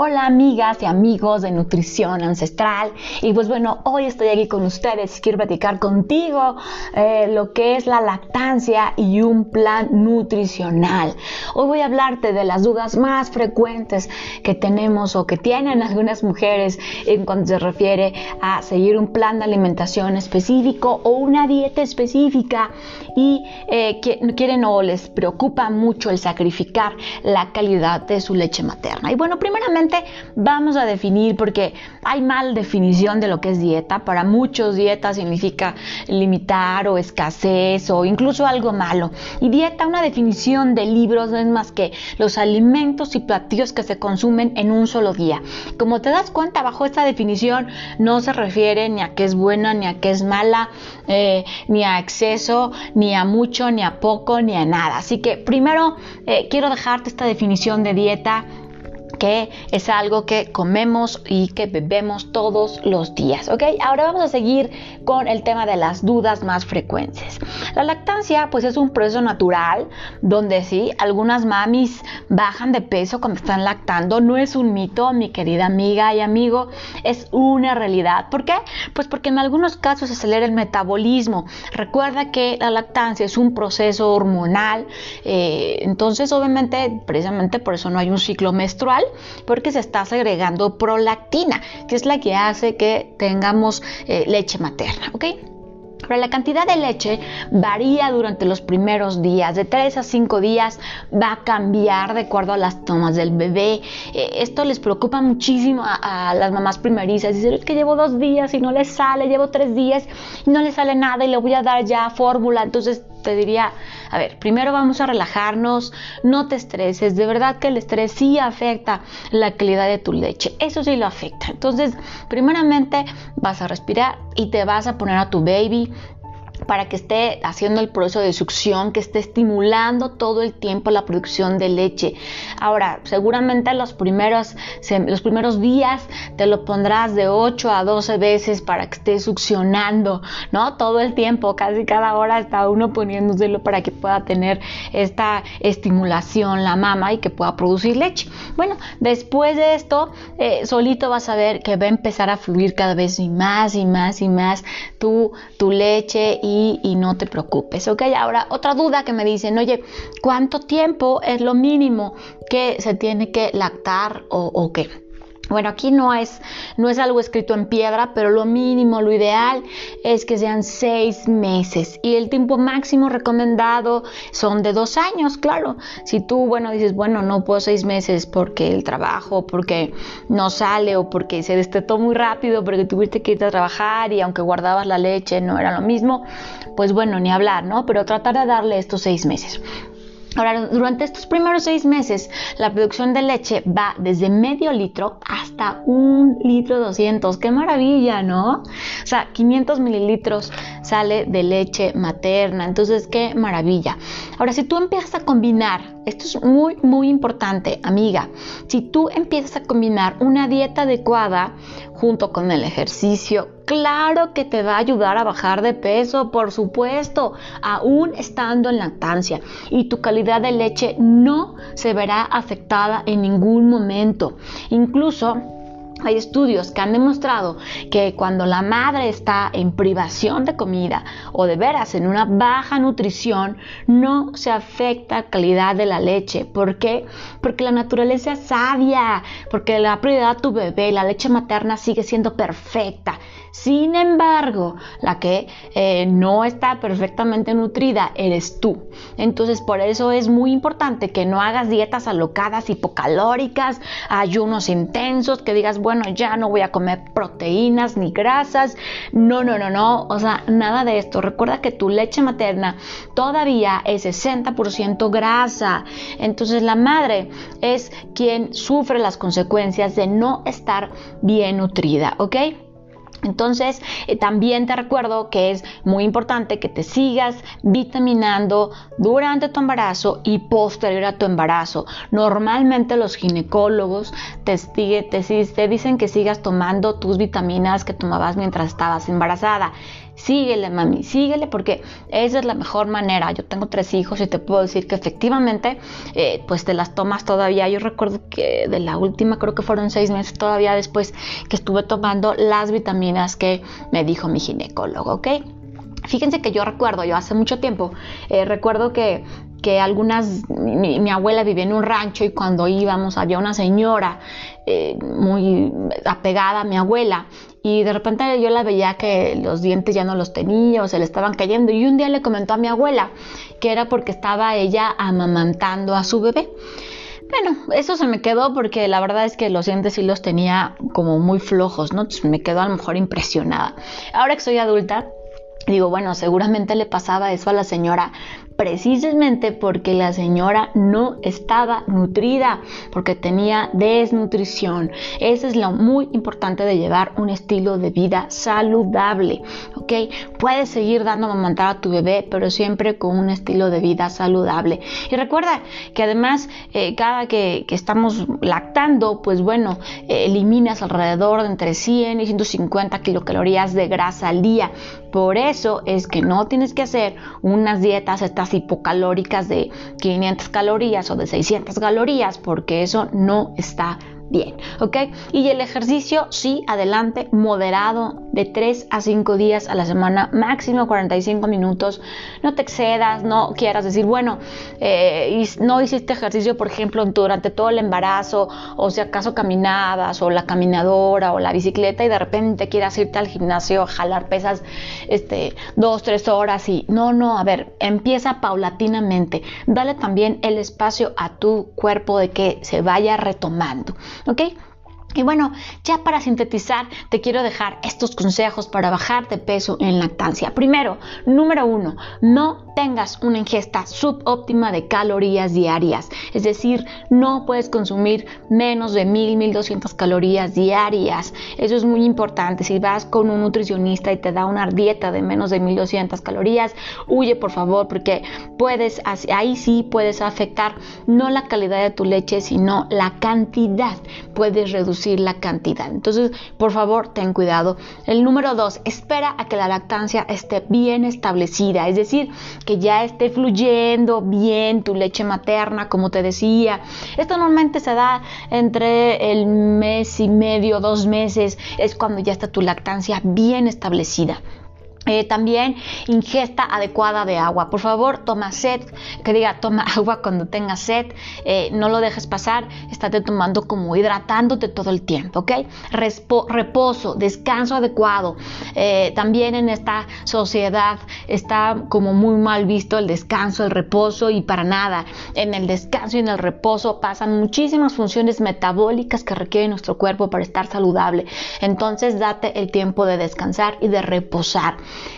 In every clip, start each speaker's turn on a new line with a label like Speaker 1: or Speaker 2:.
Speaker 1: Hola amigas y amigos de Nutrición Ancestral. Y pues bueno, hoy estoy aquí con ustedes quiero platicar contigo eh, lo que es la lactancia y un plan nutricional. Hoy voy a hablarte de las dudas más frecuentes que tenemos o que tienen algunas mujeres en cuanto se refiere a seguir un plan de alimentación específico o una dieta específica y eh, quieren o les preocupa mucho el sacrificar la calidad de su leche materna. Y bueno, primeramente vamos a definir, porque hay mal definición de lo que es dieta. Para muchos dieta significa limitar o escasez o incluso algo malo. Y dieta, una definición de libros, no es más que los alimentos y platillos que se consumen en un solo día. Como te das cuenta, bajo esta definición no se refiere ni a qué es buena, ni a qué es mala, eh, ni a exceso, ni a mucho, ni a poco, ni a nada. Así que primero eh, quiero dejarte esta definición de dieta que es algo que comemos y que bebemos todos los días, ¿ok? Ahora vamos a seguir con el tema de las dudas más frecuentes. La lactancia, pues es un proceso natural donde sí, algunas mamis bajan de peso cuando están lactando, no es un mito, mi querida amiga y amigo, es una realidad. ¿Por qué? Pues porque en algunos casos se acelera el metabolismo. Recuerda que la lactancia es un proceso hormonal, eh, entonces obviamente, precisamente por eso no hay un ciclo menstrual, porque se está segregando prolactina, que es la que hace que tengamos eh, leche materna, ¿ok? Pero la cantidad de leche varía durante los primeros días, de 3 a 5 días va a cambiar de acuerdo a las tomas del bebé. Eh, esto les preocupa muchísimo a, las mamás primerizas. Dicen, es que llevo dos días y no le sale, llevo tres días y no le sale nada y le voy a dar ya fórmula. Entonces te diría, a ver, primero vamos a relajarnos, no te estreses, de verdad que el estrés sí afecta la calidad de tu leche, eso sí lo afecta. Entonces, primeramente vas a respirar y te vas a poner a tu baby para que esté haciendo el proceso de succión, que esté estimulando todo el tiempo la producción de leche. Ahora, seguramente los primeros, los primeros días te lo pondrás de 8 a 12 veces para que esté succionando, ¿no? Todo el tiempo, casi cada hora está uno poniéndoselo para que pueda tener esta estimulación la mama y que pueda producir leche. Bueno, después de esto, eh, solito vas a ver que va a empezar a fluir cada vez más y más y más tu, tu leche y, no te preocupes, ¿ok? Ahora, otra duda que me dicen, oye, ¿cuánto tiempo es lo mínimo que se tiene que lactar o, o qué? Bueno, aquí no es, no es algo escrito en piedra, pero lo mínimo, lo ideal es que sean seis meses. Y el tiempo máximo recomendado son de dos años, claro. Si tú, bueno, dices, bueno, no puedo seis meses porque el trabajo, porque no sale o porque se destetó muy rápido, porque tuviste que irte a trabajar y aunque guardabas la leche no era lo mismo, pues bueno, ni hablar, ¿no? Pero tratar de darle estos seis meses. Ahora, durante estos primeros seis meses, la producción de leche va desde medio litro hasta un litro 200. ¡Qué maravilla, ¿no? O sea, 500 mililitros sale de leche materna. Entonces, qué maravilla. Ahora, si tú empiezas a combinar, esto es muy, muy importante, amiga. Si tú empiezas a combinar una dieta adecuada junto con el ejercicio, claro que te va a ayudar a bajar de peso, por supuesto, aún estando en lactancia. Y tu calidad de leche no se verá afectada en ningún momento. Incluso hay estudios que han demostrado que cuando la madre está en privación de comida o de veras en una baja nutrición, no se afecta la calidad de la leche. ¿Por qué? Porque la naturaleza es sabia, porque la prioridad de tu bebé, la leche materna sigue siendo perfecta. Sin embargo, la que eh, no está perfectamente nutrida eres tú. Entonces, por eso es muy importante que no hagas dietas alocadas, hipocalóricas, ayunos intensos, que digas, bueno, ya no voy a comer proteínas ni grasas. No, no, no, no. O sea, nada de esto. Recuerda que tu leche materna todavía es 60% grasa. Entonces, la madre es quien sufre las consecuencias de no estar bien nutrida, ¿ok? Entonces, eh, también te recuerdo que es muy importante que te sigas vitaminando durante tu embarazo y posterior a tu embarazo. Normalmente los ginecólogos te, te, te dicen que sigas tomando tus vitaminas que tomabas mientras estabas embarazada. Síguele, mami, síguele, porque esa es la mejor manera. Yo tengo tres hijos y te puedo decir que efectivamente, eh, pues te las tomas todavía. Yo recuerdo que de la última, creo que fueron seis meses todavía después que estuve tomando las vitaminas que me dijo mi ginecólogo, ¿ok? Fíjense que yo recuerdo, yo hace mucho tiempo, eh, recuerdo que, que algunas, mi, abuela vivía en un rancho y cuando íbamos había una señora eh, muy apegada a mi abuela y de repente yo la veía que los dientes ya no los tenía o se le estaban cayendo y un día le comentó a mi abuela que era porque estaba ella amamantando a su bebé. Bueno, eso se me quedó porque la verdad es que los dientes sí los tenía como muy flojos, ¿no? Entonces me quedó a lo mejor impresionada. Ahora que soy adulta, Digo, bueno, seguramente le pasaba eso a la señora, precisamente porque la señora no estaba nutrida, porque tenía desnutrición. Eso es lo muy importante de llevar un estilo de vida saludable, ¿ok? Puedes seguir dando mamantar a tu bebé, pero siempre con un estilo de vida saludable. Y recuerda que además, eh, cada que, estamos lactando, pues bueno, eliminas alrededor de entre 100 y 150 kilocalorías de grasa al día. Por eso es que no tienes que hacer unas dietas, estas hipocalóricas de 500 calorías o de 600 calorías, porque eso no está bien, ¿ok? Y el ejercicio, sí, adelante, moderado, de 3 a 5 días a la semana, máximo 45 minutos. No te excedas, no quieras decir, bueno, eh, no hiciste ejercicio, por ejemplo, durante todo el embarazo, o si acaso caminabas, o la caminadora, o la bicicleta, y de repente quieras irte al gimnasio a jalar pesas, este, dos, tres horas, y no, no, a ver, empieza paulatinamente. Dale también el espacio a tu cuerpo de que se vaya retomando. ¿Ok? Y bueno, ya para sintetizar, te quiero dejar estos consejos para bajar de peso en lactancia. Primero, número uno, no tengas una ingesta subóptima de calorías diarias. Es decir, no puedes consumir menos de 1000, 1200 calorías diarias. Eso es muy importante. Si vas con un nutricionista y te da una dieta de menos de 1200 calorías, huye por favor porque puedes, ahí sí puedes afectar no la calidad de tu leche, sino la cantidad. Puedes reducir la cantidad. Entonces, por favor, ten cuidado. El número dos, espera a que la lactancia esté bien establecida. Es decir, que ya esté fluyendo bien tu leche materna, como te decía. Esto normalmente se da entre el mes y medio, dos meses, es cuando ya está tu lactancia bien establecida. Eh, también ingesta adecuada de agua. Por favor, toma sed, que diga toma agua cuando tengas sed, eh, no lo dejes pasar, estate tomando como hidratándote todo el tiempo, ¿ok? reposo, descanso adecuado. Eh, también en esta sociedad está como muy mal visto el descanso, el reposo y para nada. En el descanso y en el reposo pasan muchísimas funciones metabólicas que requiere nuestro cuerpo para estar saludable. Entonces, date el tiempo de descansar y de reposar.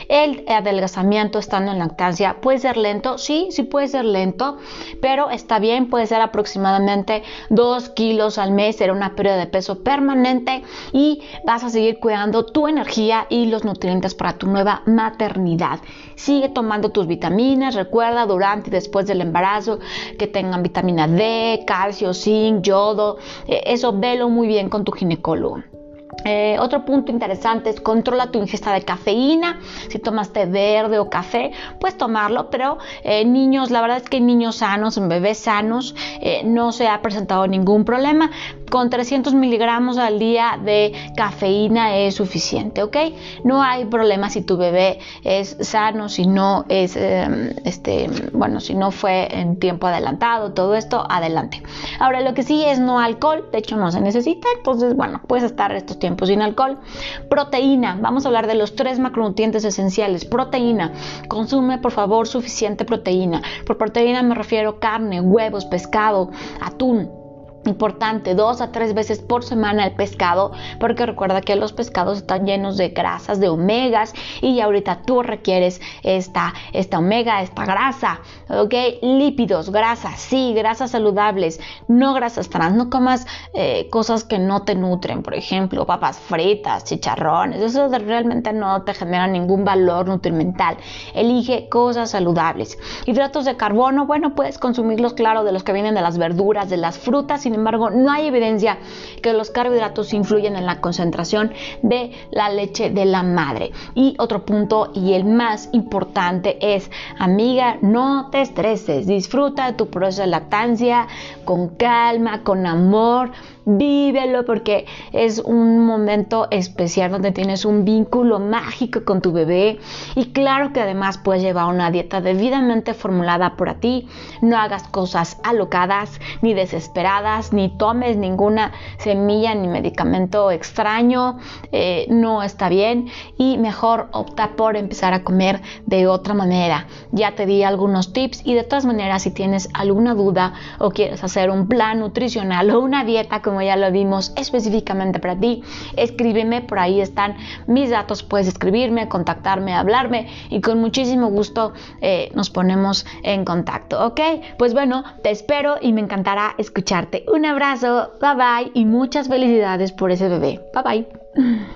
Speaker 1: El adelgazamiento estando en lactancia puede ser lento, sí, sí puede ser lento, pero está bien, puede ser aproximadamente 2 kilos al mes, será una pérdida de peso permanente y vas a seguir cuidando tu energía y los nutrientes para tu nueva maternidad. Sigue tomando tus vitaminas, recuerda durante y después del embarazo que tengan vitamina D, calcio, zinc, yodo, eh, eso velo muy bien con tu ginecólogo. Eh, otro punto interesante es controla tu ingesta de cafeína. Si tomas té verde o café, puedes tomarlo, pero eh, niños, la verdad es que en niños sanos, en bebés sanos, eh, no se ha presentado ningún problema. Con 300 miligramos al día de cafeína es suficiente, ¿ok? No hay problema si tu bebé es sano, si no es, em, este, bueno, si no fue en tiempo adelantado, todo esto, adelante. Ahora, lo que sí es no alcohol, de hecho no se necesita, entonces, bueno, puedes estar estos tiempos sin alcohol. Proteína, vamos a hablar de los tres macronutrientes esenciales. Proteína, consume por favor suficiente proteína. Por proteína me refiero carne, huevos, pescado, atún importante dos a tres veces por semana el pescado porque recuerda que los pescados están llenos de grasas de omegas y ahorita tú requieres esta, esta omega esta grasa ok lípidos grasas sí grasas saludables no grasas trans no comas eh, cosas que no te nutren por ejemplo papas fritas chicharrones eso realmente no te genera ningún valor nutrimental. Elige cosas saludables. Hidratos de carbono bueno puedes consumirlos claro de los que vienen de las verduras de las frutas y sin embargo, no hay evidencia que los carbohidratos influyen en la concentración de la leche de la madre. Y otro punto y el más importante es, amiga, no te estreses, disfruta de tu proceso de lactancia con calma, con amor vívelo porque es un momento especial donde tienes un vínculo mágico con tu bebé. Y claro que además puedes llevar una dieta debidamente formulada por ti, no hagas cosas alocadas ni desesperadas, ni tomes ninguna semilla ni medicamento extraño, eh, no está bien. Y mejor opta por empezar a comer de otra manera. Ya te di algunos tips y de todas maneras si tienes alguna duda o quieres hacer un plan nutricional o una dieta ya lo vimos específicamente para ti, escríbeme, por ahí están mis datos, puedes escribirme, contactarme, hablarme y con muchísimo gusto eh, nos ponemos en contacto, ¿ok? Pues bueno, te espero y me encantará escucharte. Un abrazo, bye bye y muchas felicidades por ese bebé. Bye bye.